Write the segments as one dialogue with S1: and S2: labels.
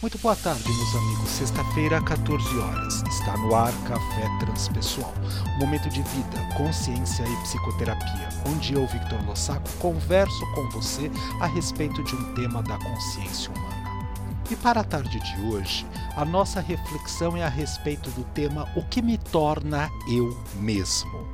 S1: Muito boa tarde, meus amigos. Sexta-feira, 14 horas. Está no ar Café Transpessoal. Momento de vida, consciência e psicoterapia, onde eu, Victor Lossaco, converso com você a respeito de um tema da consciência humana. E para a tarde de hoje, a nossa reflexão é a respeito do tema O que me torna eu mesmo.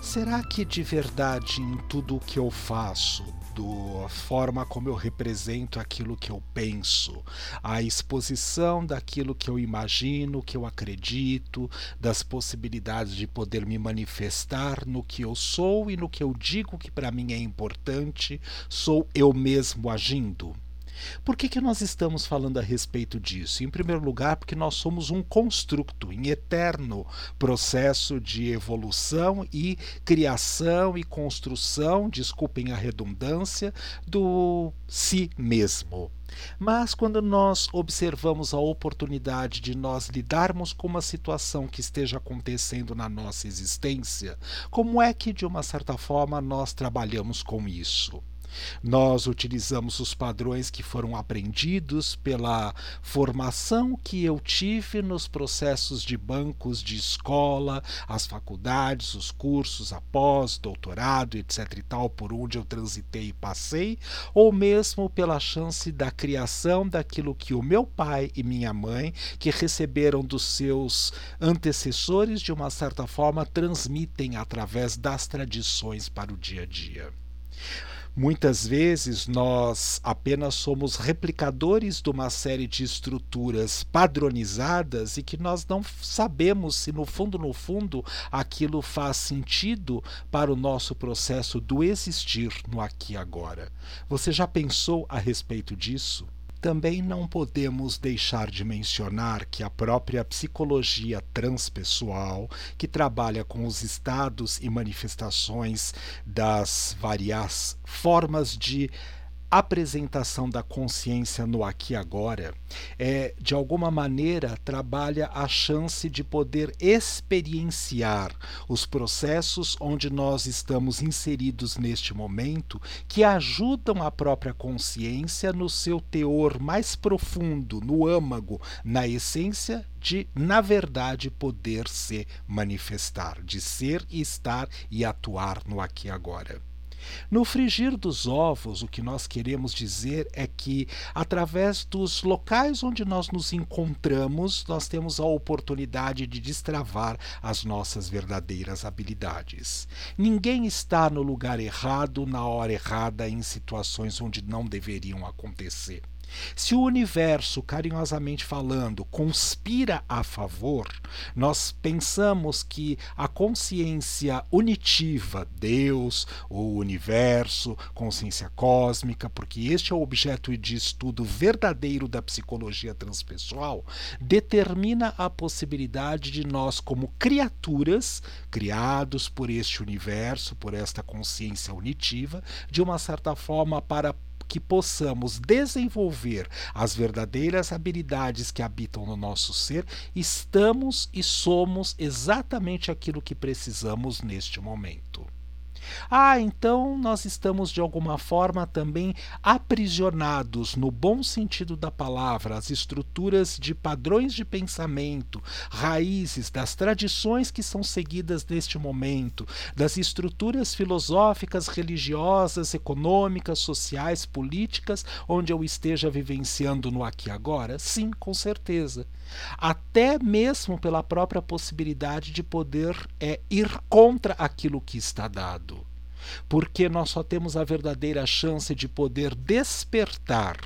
S1: Será que de verdade em tudo o que eu faço, da forma como eu represento aquilo que eu penso, a exposição daquilo que eu imagino, que eu acredito, das possibilidades de poder me manifestar no que eu sou e no que eu digo que para mim é importante, sou eu mesmo agindo. Por que, que nós estamos falando a respeito disso? Em primeiro lugar, porque nós somos um construto em eterno processo de evolução e criação e construção, desculpem a redundância, do si mesmo. Mas quando nós observamos a oportunidade de nós lidarmos com uma situação que esteja acontecendo na nossa existência, como é que de uma certa forma nós trabalhamos com isso? Nós utilizamos os padrões que foram aprendidos pela formação que eu tive nos processos de bancos de escola, as faculdades, os cursos após, doutorado, etc e tal, por onde eu transitei e passei, ou mesmo pela chance da criação daquilo que o meu pai e minha mãe, que receberam dos seus antecessores, de uma certa forma, transmitem através das tradições para o dia a dia. Muitas vezes nós apenas somos replicadores de uma série de estruturas padronizadas e que nós não sabemos se no fundo, no fundo, aquilo faz sentido para o nosso processo do existir no aqui e agora. Você já pensou a respeito disso? Também não podemos deixar de mencionar que a própria psicologia transpessoal, que trabalha com os estados e manifestações das várias formas de apresentação da consciência no aqui e agora é de alguma maneira trabalha a chance de poder experienciar os processos onde nós estamos inseridos neste momento que ajudam a própria consciência no seu teor mais profundo, no âmago, na essência de, na verdade, poder se manifestar, de ser estar e atuar no aqui e agora. No frigir dos ovos, o que nós queremos dizer é que, através dos locais onde nós nos encontramos, nós temos a oportunidade de destravar as nossas verdadeiras habilidades. Ninguém está no lugar errado, na hora errada, em situações onde não deveriam acontecer. Se o universo, carinhosamente falando, conspira a favor, nós pensamos que a consciência unitiva, Deus, o universo, consciência cósmica, porque este é o objeto de estudo verdadeiro da psicologia transpessoal, determina a possibilidade de nós, como criaturas, criados por este universo, por esta consciência unitiva, de uma certa forma para que possamos desenvolver as verdadeiras habilidades que habitam no nosso ser, estamos e somos exatamente aquilo que precisamos neste momento. Ah, então nós estamos de alguma forma também aprisionados, no bom sentido da palavra, as estruturas de padrões de pensamento, raízes das tradições que são seguidas neste momento, das estruturas filosóficas, religiosas, econômicas, sociais, políticas, onde eu esteja vivenciando no aqui e agora? Sim, com certeza. Até mesmo pela própria possibilidade de poder é, ir contra aquilo que está dado porque nós só temos a verdadeira chance de poder despertar,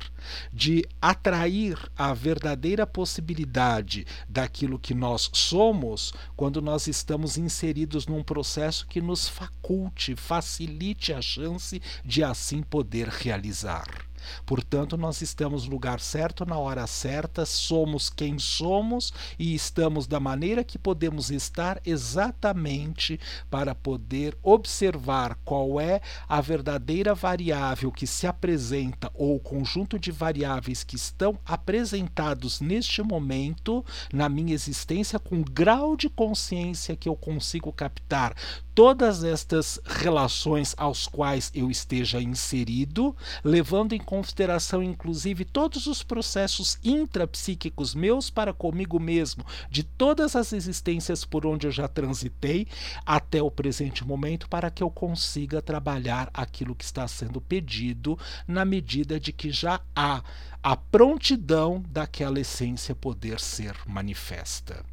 S1: de atrair a verdadeira possibilidade daquilo que nós somos quando nós estamos inseridos num processo que nos faculte, facilite a chance de assim poder realizar. Portanto, nós estamos no lugar certo, na hora certa, somos quem somos e estamos da maneira que podemos estar exatamente para poder observar qual é a verdadeira variável que se apresenta ou o conjunto de variáveis que estão apresentados neste momento na minha existência com o grau de consciência que eu consigo captar todas estas relações aos quais eu esteja inserido, levando em consideração, inclusive, todos os processos intrapsíquicos meus para comigo mesmo, de todas as existências por onde eu já transitei até o presente momento, para que eu consiga trabalhar aquilo que está sendo pedido, na medida de que já há a prontidão daquela essência poder ser manifesta.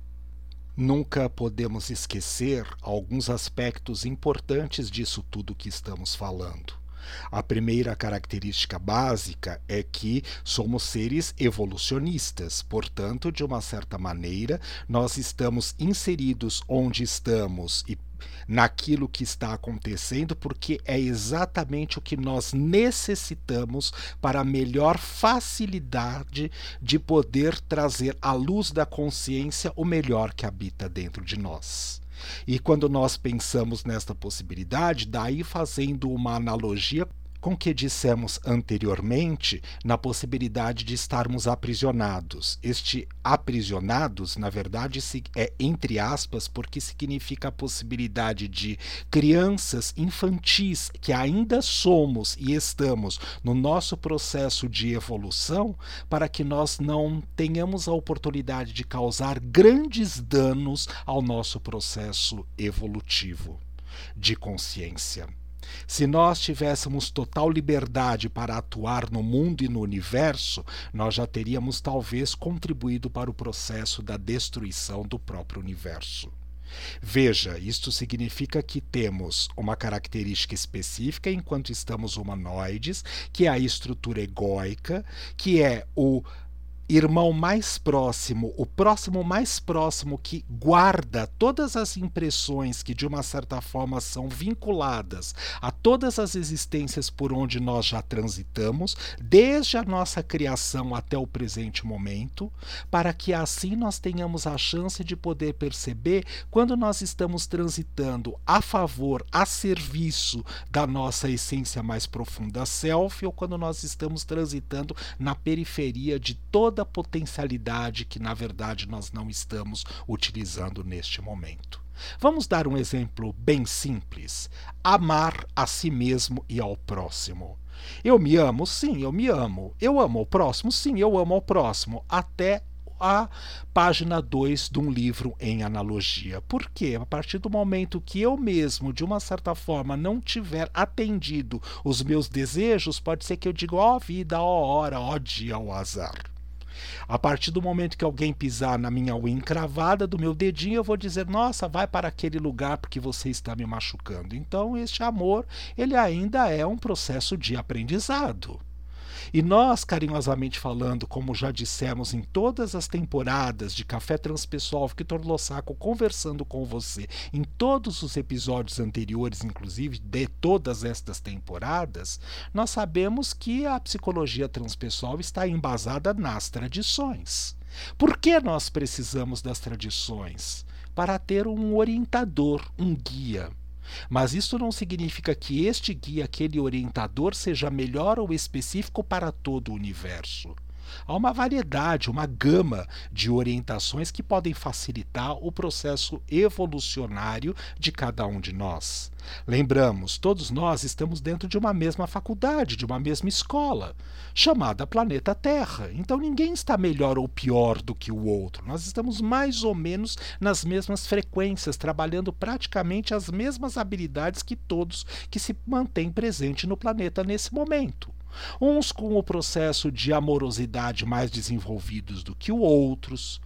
S1: Nunca podemos esquecer alguns aspectos importantes disso tudo que estamos falando. A primeira característica básica é que somos seres evolucionistas, portanto, de uma certa maneira, nós estamos inseridos onde estamos e naquilo que está acontecendo, porque é exatamente o que nós necessitamos para a melhor facilidade de poder trazer à luz da consciência o melhor que habita dentro de nós. E quando nós pensamos nesta possibilidade, daí fazendo uma analogia com que dissemos anteriormente na possibilidade de estarmos aprisionados. Este aprisionados, na verdade, é entre aspas, porque significa a possibilidade de crianças infantis que ainda somos e estamos no nosso processo de evolução, para que nós não tenhamos a oportunidade de causar grandes danos ao nosso processo evolutivo de consciência. Se nós tivéssemos total liberdade para atuar no mundo e no universo, nós já teríamos talvez contribuído para o processo da destruição do próprio universo. Veja, isto significa que temos uma característica específica enquanto estamos humanoides, que é a estrutura egóica, que é o irmão mais próximo, o próximo mais próximo que guarda todas as impressões que de uma certa forma são vinculadas a todas as existências por onde nós já transitamos, desde a nossa criação até o presente momento, para que assim nós tenhamos a chance de poder perceber quando nós estamos transitando a favor, a serviço da nossa essência mais profunda self ou quando nós estamos transitando na periferia de toda toda a potencialidade que, na verdade, nós não estamos utilizando neste momento. Vamos dar um exemplo bem simples: amar a si mesmo e ao próximo. Eu me amo? Sim, eu me amo. Eu amo o próximo? Sim, eu amo o próximo. Até a página 2 de um livro em analogia. Por quê? A partir do momento que eu mesmo, de uma certa forma, não tiver atendido os meus desejos, pode ser que eu diga, ó oh, vida, ó oh, hora, ó oh, dia, ó azar. A partir do momento que alguém pisar na minha unha encravada do meu dedinho, eu vou dizer: "Nossa, vai para aquele lugar porque você está me machucando". Então, este amor, ele ainda é um processo de aprendizado. E nós, carinhosamente falando, como já dissemos em todas as temporadas de Café Transpessoal Victor Lossaco conversando com você, em todos os episódios anteriores, inclusive de todas estas temporadas, nós sabemos que a psicologia transpessoal está embasada nas tradições. Por que nós precisamos das tradições? Para ter um orientador, um guia. Mas isso não significa que este guia, aquele orientador, seja melhor ou específico para todo o universo. Há uma variedade, uma gama de orientações que podem facilitar o processo evolucionário de cada um de nós. Lembramos, todos nós estamos dentro de uma mesma faculdade, de uma mesma escola, chamada Planeta Terra. Então ninguém está melhor ou pior do que o outro. Nós estamos mais ou menos nas mesmas frequências, trabalhando praticamente as mesmas habilidades que todos que se mantêm presente no planeta nesse momento uns com o processo de amorosidade mais desenvolvidos do que os outros,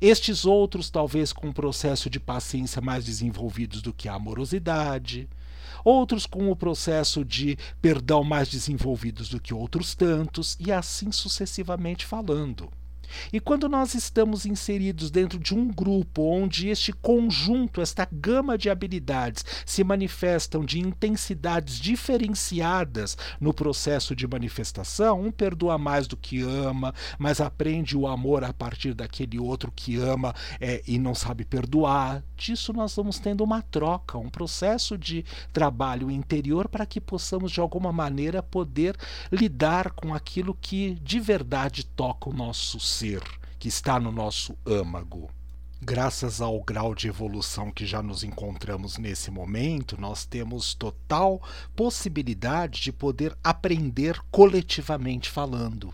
S1: estes outros talvez com o processo de paciência mais desenvolvidos do que a amorosidade, outros com o processo de perdão mais desenvolvidos do que outros tantos, e assim sucessivamente falando. E quando nós estamos inseridos dentro de um grupo onde este conjunto, esta gama de habilidades se manifestam de intensidades diferenciadas no processo de manifestação, um perdoa mais do que ama, mas aprende o amor a partir daquele outro que ama é, e não sabe perdoar. Disso nós vamos tendo uma troca, um processo de trabalho interior para que possamos de alguma maneira poder lidar com aquilo que de verdade toca o nosso ser, que está no nosso âmago. graças ao grau de evolução que já nos encontramos nesse momento, nós temos total possibilidade de poder aprender coletivamente falando.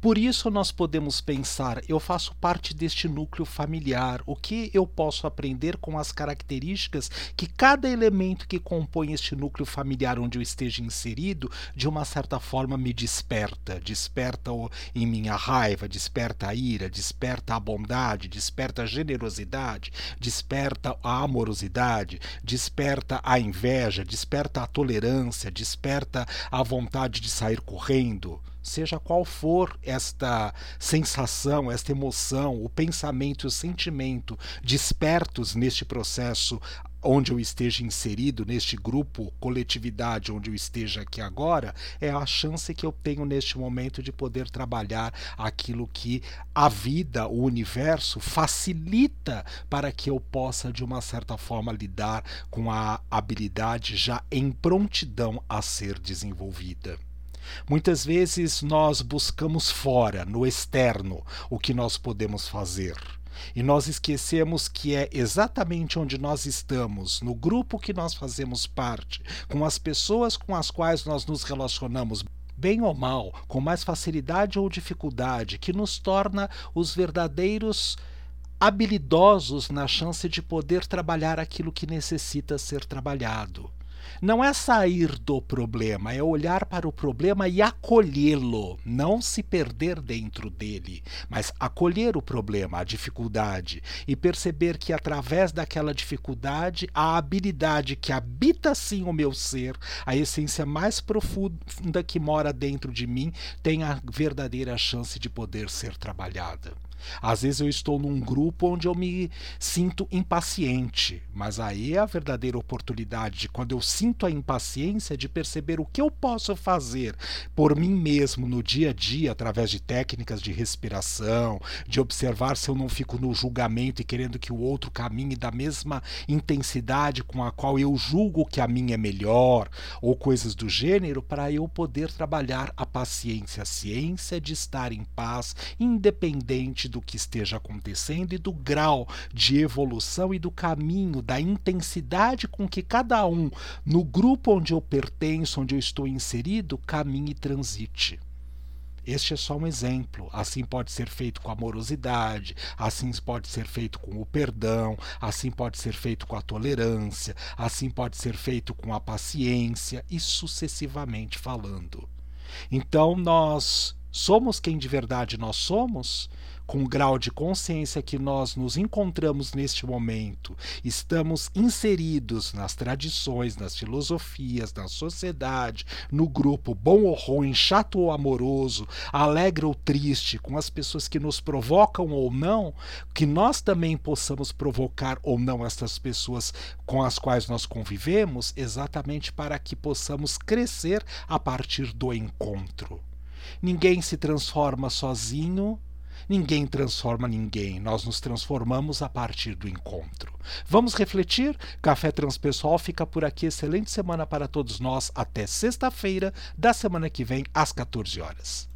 S1: Por isso, nós podemos pensar: eu faço parte deste núcleo familiar, o que eu posso aprender com as características que cada elemento que compõe este núcleo familiar onde eu esteja inserido, de uma certa forma me desperta. Desperta em minha raiva, desperta a ira, desperta a bondade, desperta a generosidade, desperta a amorosidade, desperta a inveja, desperta a tolerância, desperta a vontade de sair correndo seja qual for esta sensação, esta emoção, o pensamento e o sentimento despertos neste processo onde eu esteja inserido, neste grupo, coletividade onde eu esteja aqui agora, é a chance que eu tenho neste momento de poder trabalhar aquilo que a vida, o universo, facilita para que eu possa, de uma certa forma, lidar com a habilidade já em prontidão a ser desenvolvida. Muitas vezes nós buscamos fora, no externo, o que nós podemos fazer. E nós esquecemos que é exatamente onde nós estamos, no grupo que nós fazemos parte, com as pessoas com as quais nós nos relacionamos, bem ou mal, com mais facilidade ou dificuldade, que nos torna os verdadeiros habilidosos na chance de poder trabalhar aquilo que necessita ser trabalhado. Não é sair do problema, é olhar para o problema e acolhê-lo, não se perder dentro dele, mas acolher o problema, a dificuldade e perceber que através daquela dificuldade, a habilidade que habita sim o meu ser, a essência mais profunda que mora dentro de mim, tem a verdadeira chance de poder ser trabalhada. Às vezes eu estou num grupo onde eu me sinto impaciente, mas aí é a verdadeira oportunidade de quando eu sinto a impaciência de perceber o que eu posso fazer por mim mesmo no dia a dia através de técnicas de respiração, de observar se eu não fico no julgamento e querendo que o outro caminhe da mesma intensidade com a qual eu julgo que a minha é melhor ou coisas do gênero para eu poder trabalhar a paciência, a ciência de estar em paz, independente do que esteja acontecendo e do grau de evolução e do caminho, da intensidade com que cada um, no grupo onde eu pertenço, onde eu estou inserido, caminhe e transite. Este é só um exemplo. Assim pode ser feito com amorosidade, assim pode ser feito com o perdão, assim pode ser feito com a tolerância, assim pode ser feito com a paciência e sucessivamente falando. Então nós somos quem de verdade nós somos com o grau de consciência que nós nos encontramos neste momento, estamos inseridos nas tradições, nas filosofias, na sociedade, no grupo bom ou ruim, chato ou amoroso, alegre ou triste, com as pessoas que nos provocam ou não, que nós também possamos provocar ou não essas pessoas com as quais nós convivemos, exatamente para que possamos crescer a partir do encontro. Ninguém se transforma sozinho, Ninguém transforma ninguém, nós nos transformamos a partir do encontro. Vamos refletir? Café Transpessoal fica por aqui. Excelente semana para todos nós. Até sexta-feira da semana que vem, às 14 horas.